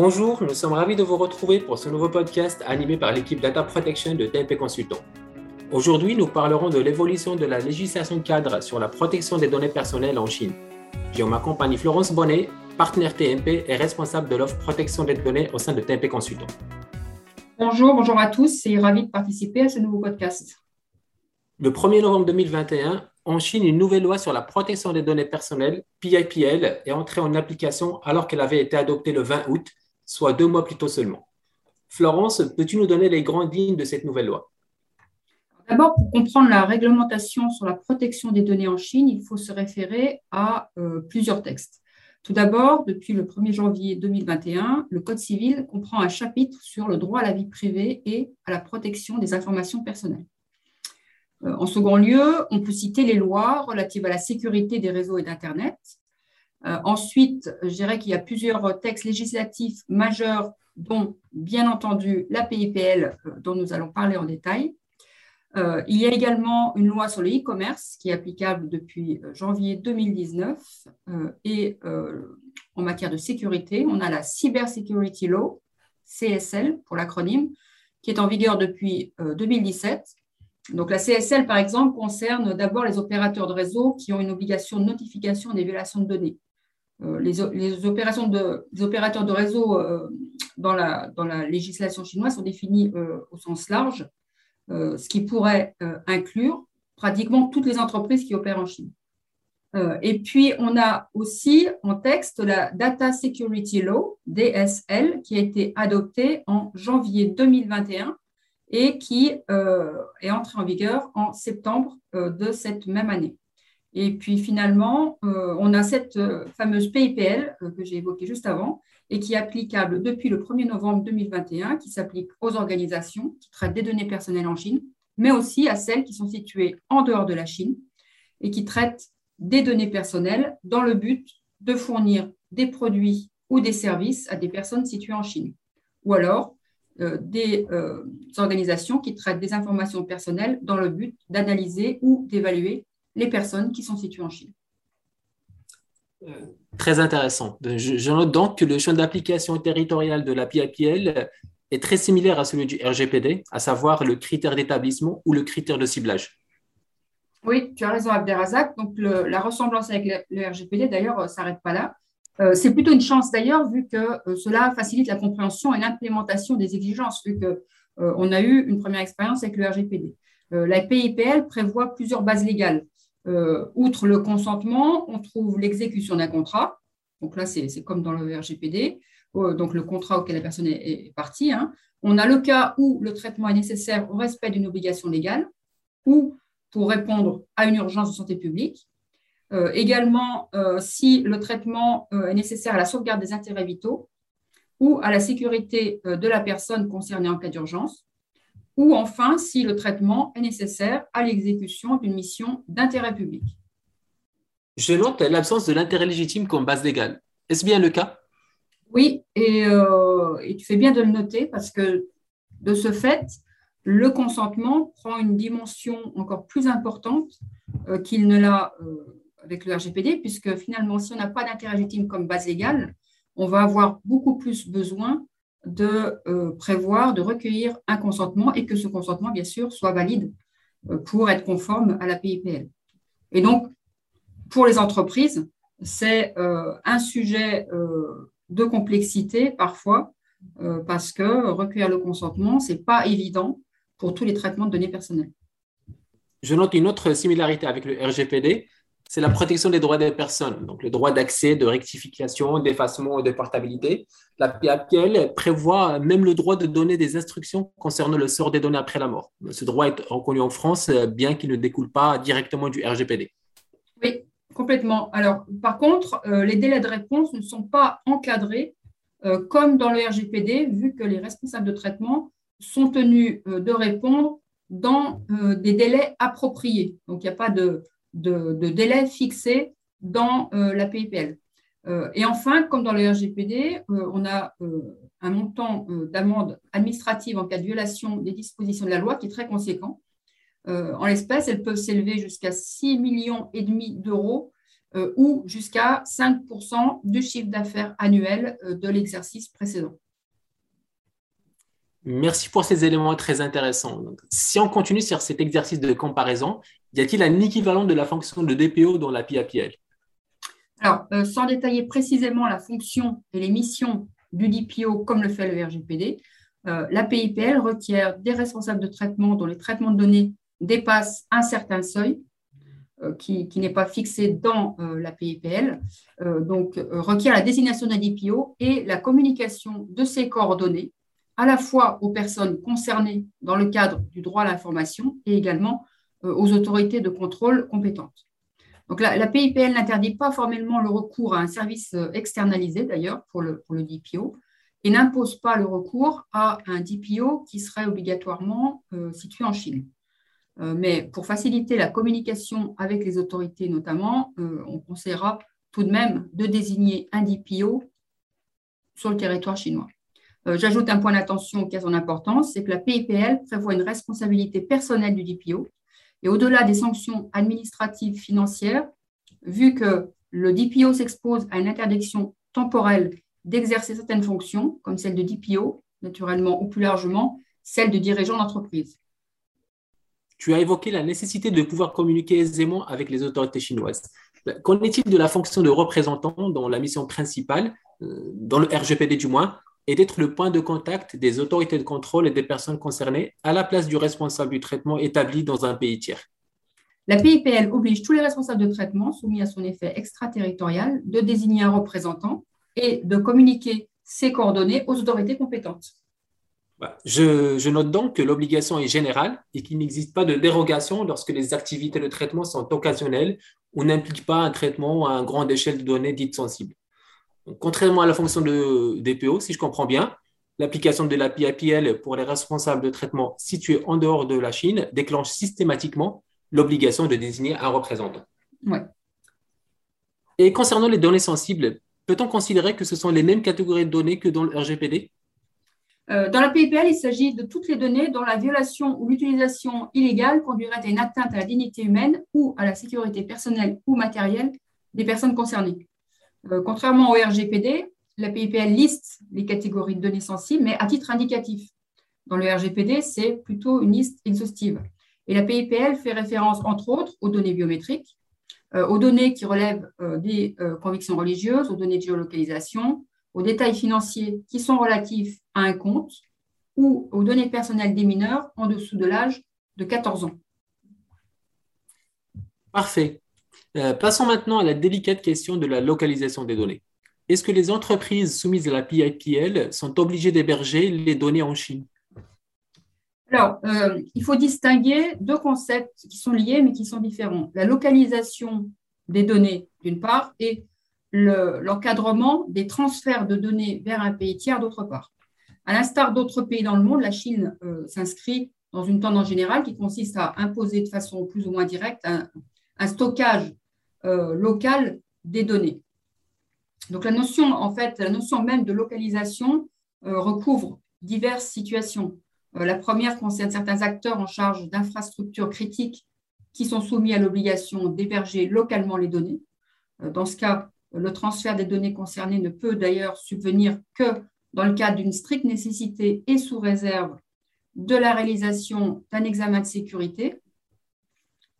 Bonjour, nous sommes ravis de vous retrouver pour ce nouveau podcast animé par l'équipe Data Protection de TMP Consultant. Aujourd'hui, nous parlerons de l'évolution de la législation cadre sur la protection des données personnelles en Chine. J'ai en ma compagnie Florence Bonnet, partenaire TMP et responsable de l'offre protection des données au sein de TMP Consultant. Bonjour, bonjour à tous et ravi de participer à ce nouveau podcast. Le 1er novembre 2021, en Chine, une nouvelle loi sur la protection des données personnelles, PIPL, est entrée en application alors qu'elle avait été adoptée le 20 août, soit deux mois plus tôt seulement. Florence, peux-tu nous donner les grandes lignes de cette nouvelle loi? D'abord, pour comprendre la réglementation sur la protection des données en Chine, il faut se référer à euh, plusieurs textes. Tout d'abord, depuis le 1er janvier 2021, le Code civil comprend un chapitre sur le droit à la vie privée et à la protection des informations personnelles. Euh, en second lieu, on peut citer les lois relatives à la sécurité des réseaux et d'Internet. Euh, ensuite, je dirais qu'il y a plusieurs textes législatifs majeurs, dont bien entendu la PIPL, euh, dont nous allons parler en détail. il y a également une loi sur le e-commerce qui est applicable depuis janvier 2019. et en matière de sécurité, on a la Cyber Security Law, CSL pour l'acronyme, qui est en vigueur depuis 2017 donc la CSL, par exemple, concerne d'abord les opérateurs de réseau qui ont une obligation de notification des violations de données. Euh, les, opérations opérateurs de réseau euh, dans, la, dans, la, législation chinoise sont définis euh, au sens large, ce qui pourrait inclure pratiquement toutes les entreprises qui opèrent en Chine. et puis, on a aussi en texte la Data Security Law, DSL, qui a été adoptée en janvier 2021 et qui est entré en vigueur en septembre de cette même année. Et puis finalement, euh, on a cette fameuse PIPL que j'ai évoquée juste avant et qui est applicable depuis le 1er novembre 2021, qui s'applique aux organisations qui traitent des données personnelles en Chine, mais aussi à celles qui sont situées en dehors de la Chine et qui traitent des données personnelles dans le but de fournir des produits ou des services à des personnes situées en Chine. Ou alors euh, des euh, organisations qui traitent des informations personnelles dans le but d'analyser ou d'évaluer les personnes qui sont situées en Chine. Euh, très intéressant. Je, note donc que le champ d'application territorial de la PIPL est très similaire à celui du RGPD, à savoir le critère d'établissement ou le critère de ciblage. Oui, tu as raison, Abderrazak. Donc, la ressemblance avec le, le RGPD, d'ailleurs, ne s'arrête pas là. Euh, c'est plutôt une chance d'ailleurs, vu que euh, cela facilite la compréhension et l'implémentation des exigences, vu qu'on euh, a eu une première expérience avec le RGPD. la PIPL prévoit plusieurs bases légales. Outre le consentement, on trouve l'exécution d'un contrat. Donc là, c'est comme dans le RGPD, donc le contrat auquel la personne est, partie. Hein. On a le cas où le traitement est nécessaire au respect d'une obligation légale ou pour répondre à une urgence de santé publique. Euh, également, euh, si le traitement euh, est nécessaire à la sauvegarde des intérêts vitaux ou à la sécurité de la personne concernée en cas d'urgence, ou enfin si le traitement est nécessaire à l'exécution d'une mission d'intérêt public. Je note l'absence de l'intérêt légitime comme base légale. Est-ce bien le cas? Oui, et, et, tu fais bien de le noter parce que de ce fait, le consentement prend une dimension encore plus importante qu'il ne l'a avec le RGPD, puisque finalement, si on n'a pas d'intérêt légitime comme base légale, on va avoir beaucoup plus besoin de euh, prévoir, de recueillir un consentement et que ce consentement, bien sûr, soit valide euh, pour être conforme à la PIPL. Et donc, pour les entreprises, c'est euh, un sujet de complexité parfois, parce que recueillir le consentement, ce n'est pas évident pour tous les traitements de données personnelles. Je note une autre similarité avec le RGPD, c'est la protection des droits des personnes, donc le droit d'accès, de rectification, d'effacement et de portabilité. La PAPL prévoit même le droit de donner des instructions concernant le sort des données après la mort. Ce droit est reconnu en France, bien qu'il ne découle pas directement du RGPD. Oui, complètement. Alors, par contre, euh, les délais de réponse ne sont pas encadrés euh, comme dans le RGPD, vu que les responsables de traitement sont tenus euh, de répondre dans des délais appropriés. Donc, il n'y a pas de de, délai fixé dans euh, la PIPL. Euh, et enfin, comme dans le RGPD, euh, on a un montant d'amende administrative en cas de violation des dispositions de la loi qui est très conséquent. en l'espèce, elles peuvent s'élever jusqu'à 6 millions et demi d'euros ou jusqu'à 5% du chiffre d'affaires annuel de l'exercice précédent. Merci pour ces éléments très intéressants. si on continue sur cet exercice de comparaison, y a-t-il un équivalent de la fonction de DPO dans la PAPL Alors, sans détailler précisément la fonction et les missions du DPO comme le fait le RGPD, euh, la PIPL requiert des responsables de traitement dont les traitements de données dépassent un certain seuil euh, qui, n'est pas fixé dans euh, la PIPL, donc requiert la désignation d'un DPO et la communication de ces coordonnées à la fois aux personnes concernées dans le cadre du droit à l'information et également aux autorités de contrôle compétentes. Donc la, PIPL n'interdit pas formellement le recours à un service externalisé d'ailleurs pour le, pour le DPO, et n'impose pas le recours à un DPO qui serait obligatoirement euh, situé en Chine. Euh, mais pour faciliter la communication avec les autorités notamment, euh, on conseillera tout de même de désigner un DPO sur le territoire chinois. J'ajoute un point d'attention qui a son importance, c'est que la PIPL prévoit une responsabilité personnelle du DPO. Et au-delà des sanctions administratives financières, vu que le DPO s'expose à une interdiction temporelle d'exercer certaines fonctions, comme celle de DPO, naturellement, ou plus largement, celle de dirigeant d'entreprise. Tu as évoqué la nécessité de pouvoir communiquer aisément avec les autorités chinoises. Qu'en est-il de la fonction de représentant dont la mission principale, euh, dans le RGPD du moins, est d'être le point de contact des autorités de contrôle et des personnes concernées à la place du responsable du traitement établi dans un pays tiers La PIPL oblige tous les responsables de traitement soumis à son effet extraterritorial de désigner un représentant et de communiquer ces coordonnées aux autorités compétentes. Je, note donc que l'obligation est générale et qu'il n'existe pas de dérogation lorsque les activités de traitement sont occasionnelles ou n'impliquent pas un traitement à une grande échelle de données dites sensibles. Contrairement à la fonction de DPO, si je comprends bien, l'application de la PIPL pour les responsables de traitement situés en dehors de la Chine déclenche systématiquement l'obligation de désigner un représentant. Ouais. Et concernant les données sensibles, Peut-on considérer que ce sont les mêmes catégories de données que dans le RGPD euh, Dans la PIPL, il s'agit de toutes les données dont la violation ou l'utilisation illégale conduirait à une atteinte à la dignité humaine ou à la sécurité personnelle ou matérielle des personnes concernées. Euh, contrairement au RGPD, la PIPL liste les catégories de données sensibles, mais à titre indicatif. Dans le RGPD, c'est plutôt une liste exhaustive. Et la PIPL fait référence, entre autres, aux données biométriques, euh, aux données qui relèvent euh, des convictions religieuses, aux données de géolocalisation, aux détails financiers qui sont relatifs à un compte ou aux données personnelles des mineurs en dessous de l'âge de 14 ans. Parfait. Passons maintenant à la délicate question de la localisation des données. Est-ce que les entreprises soumises à la PIPL sont obligées d'héberger les données en Chine? Alors, euh, il faut distinguer deux concepts qui sont liés mais qui sont différents. La localisation des données, d'une part, et l'encadrement des transferts de données vers un pays tiers, d'autre part. À l'instar d'autres pays dans le monde, la Chine euh, s'inscrit dans une tendance générale qui consiste à imposer de façon plus ou moins directe un, stockage euh, local des données. Donc la notion, en fait, la notion même de localisation recouvre diverses situations. Euh, la première concerne certains acteurs en charge d'infrastructures critiques qui sont soumis à l'obligation d'héberger localement les données. Euh, dans ce cas, le transfert des données concernées ne peut d'ailleurs subvenir que dans le cadre d'une stricte nécessité et sous réserve de la réalisation d'un examen de sécurité,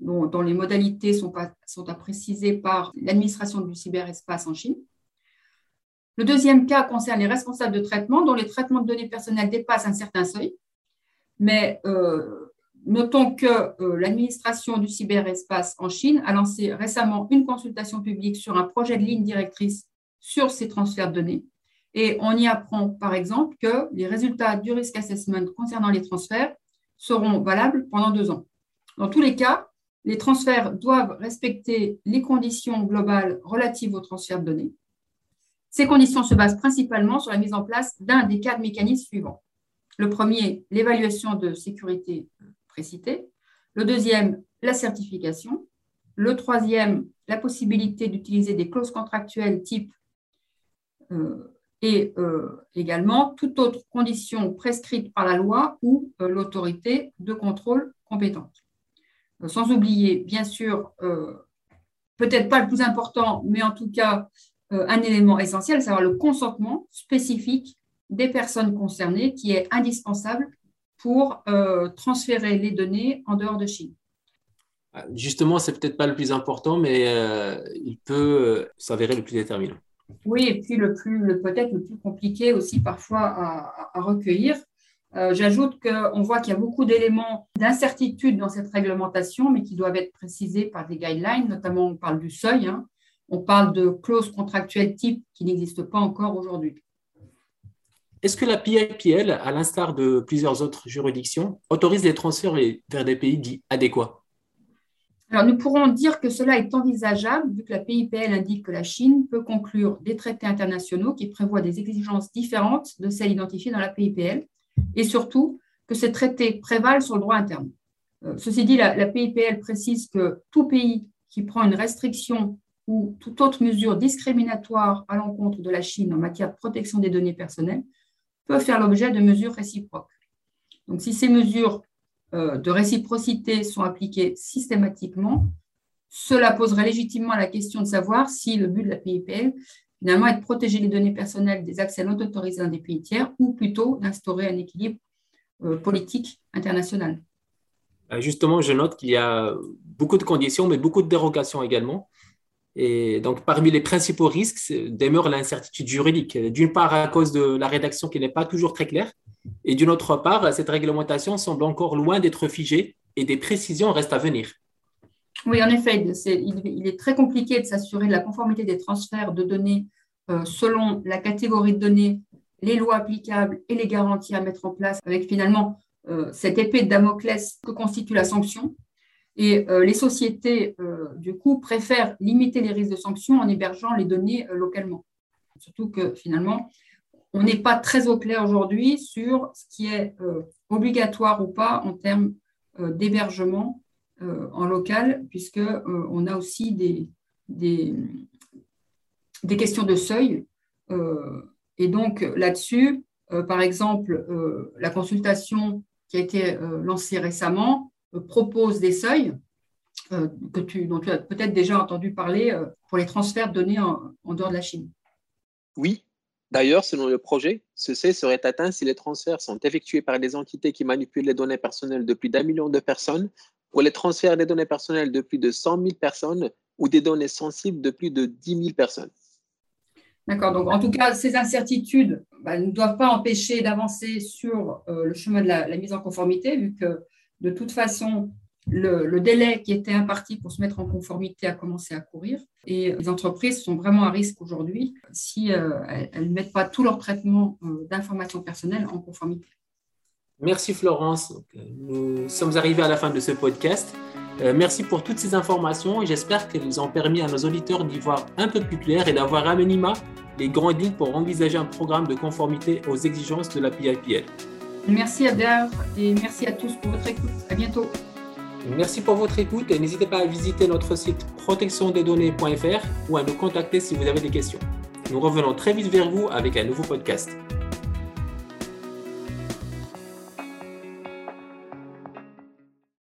dont, les modalités sont, à préciser par l'administration du cyberespace en Chine. Le deuxième cas concerne les responsables de traitement dont les traitements de données personnelles dépassent un certain seuil, mais euh, notons que euh, l'administration du cyberespace en Chine a lancé récemment une consultation publique sur un projet de ligne directrice sur ces transferts de données. Et on y apprend, par exemple, que les résultats du risk assessment concernant les transferts seront valables pendant deux ans. Dans tous les cas, les transferts doivent respecter les conditions globales relatives aux transferts de données. Ces conditions se basent principalement sur la mise en place d'un des quatre mécanismes suivants. Le premier, l'évaluation de sécurité précitée. Le deuxième, la certification. Le troisième, la possibilité d'utiliser des clauses contractuelles type euh, et euh, également toute autre condition prescrite par la loi ou euh, l'autorité de contrôle compétente. Sans oublier, bien sûr, peut-être pas le plus important, mais en tout cas un élément essentiel, c'est le consentement spécifique des personnes concernées qui est indispensable pour transférer les données en dehors de Chine. Justement, c'est peut-être pas le plus important, mais il peut s'avérer le plus déterminant. Oui, et puis le plus, le, peut-être le plus compliqué aussi parfois à, recueillir. Euh, j'ajoute qu'on voit qu'il y a beaucoup d'éléments d'incertitude dans cette réglementation, mais qui doivent être précisés par des guidelines, notamment on parle du seuil, hein. on parle de clauses contractuelles type qui n'existent pas encore aujourd'hui. Est-ce que la PIPL, à l'instar de plusieurs autres juridictions, autorise les transferts vers des pays dits adéquats? Alors, nous pourrons dire que cela est envisageable vu que la PIPL indique que la Chine peut conclure des traités internationaux qui prévoient des exigences différentes de celles identifiées dans la PIPL et surtout que ces traités prévalent sur le droit interne. Euh, ceci dit, la, PIPL précise que tout pays qui prend une restriction ou toute autre mesure discriminatoire à l'encontre de la Chine en matière de protection des données personnelles peut faire l'objet de mesures réciproques. Donc, si ces mesures euh, de réciprocité sont appliquées systématiquement, cela poserait légitimement la question de savoir si le but de la PIPL, finalement, de protéger les données personnelles des accès non autorisés dans des pays tiers ou plutôt d'instaurer un équilibre euh, politique international. Euh, justement, je note qu'il y a beaucoup de conditions, mais beaucoup de dérogations également. Et donc, parmi les principaux risques demeure l'incertitude juridique. D'une part, à cause de la rédaction qui n'est pas toujours très claire, et d'une autre part, cette réglementation semble encore loin d'être figée et des précisions restent à venir. Oui, en effet, il, est très compliqué de s'assurer de la conformité des transferts de données euh, selon la catégorie de données, les lois applicables et les garanties à mettre en place, avec finalement euh, cette épée de Damoclès que constitue la sanction. Et euh, les sociétés, du coup, préfèrent limiter les risques de sanctions en hébergeant les données localement. Surtout que finalement, on n'est pas très au clair aujourd'hui sur ce qui est obligatoire ou pas en termes d'hébergement en local, puisqu'on a aussi des, questions de seuil. et donc là-dessus, par exemple, la consultation qui a été lancée récemment propose des seuils que tu, dont tu as peut-être déjà entendu parler pour les transferts de données en dehors de la Chine. Oui, D'ailleurs, selon le projet, ce seuil serait atteint si les transferts sont effectués par des entités qui manipulent les données personnelles de plus d'un million de personnes, ou les transferts des données personnelles de plus de 100 000 personnes ou des données sensibles de plus de 10 000 personnes. D'accord. Donc, en tout cas, ces incertitudes bah, ne doivent pas empêcher d'avancer sur euh, le chemin de la, mise en conformité, vu que de toute façon, le, délai qui était imparti pour se mettre en conformité a commencé à courir. Et les entreprises sont vraiment à risque aujourd'hui si euh, elles ne mettent pas tout leur traitement euh, d'informations personnelles en conformité. Merci Florence. Nous sommes arrivés à la fin de ce podcast. Euh, merci pour toutes ces informations et j'espère qu'elles ont permis à nos auditeurs d'y voir un peu plus clair et d'avoir à minima les grandes lignes pour envisager un programme de conformité aux exigences de la PIPL. Merci Adair et merci à tous pour votre écoute. À bientôt. Merci pour votre écoute et n'hésitez pas à visiter notre site protectiondesdonnées.fr ou à nous contacter si vous avez des questions. Nous revenons très vite vers vous avec un nouveau podcast.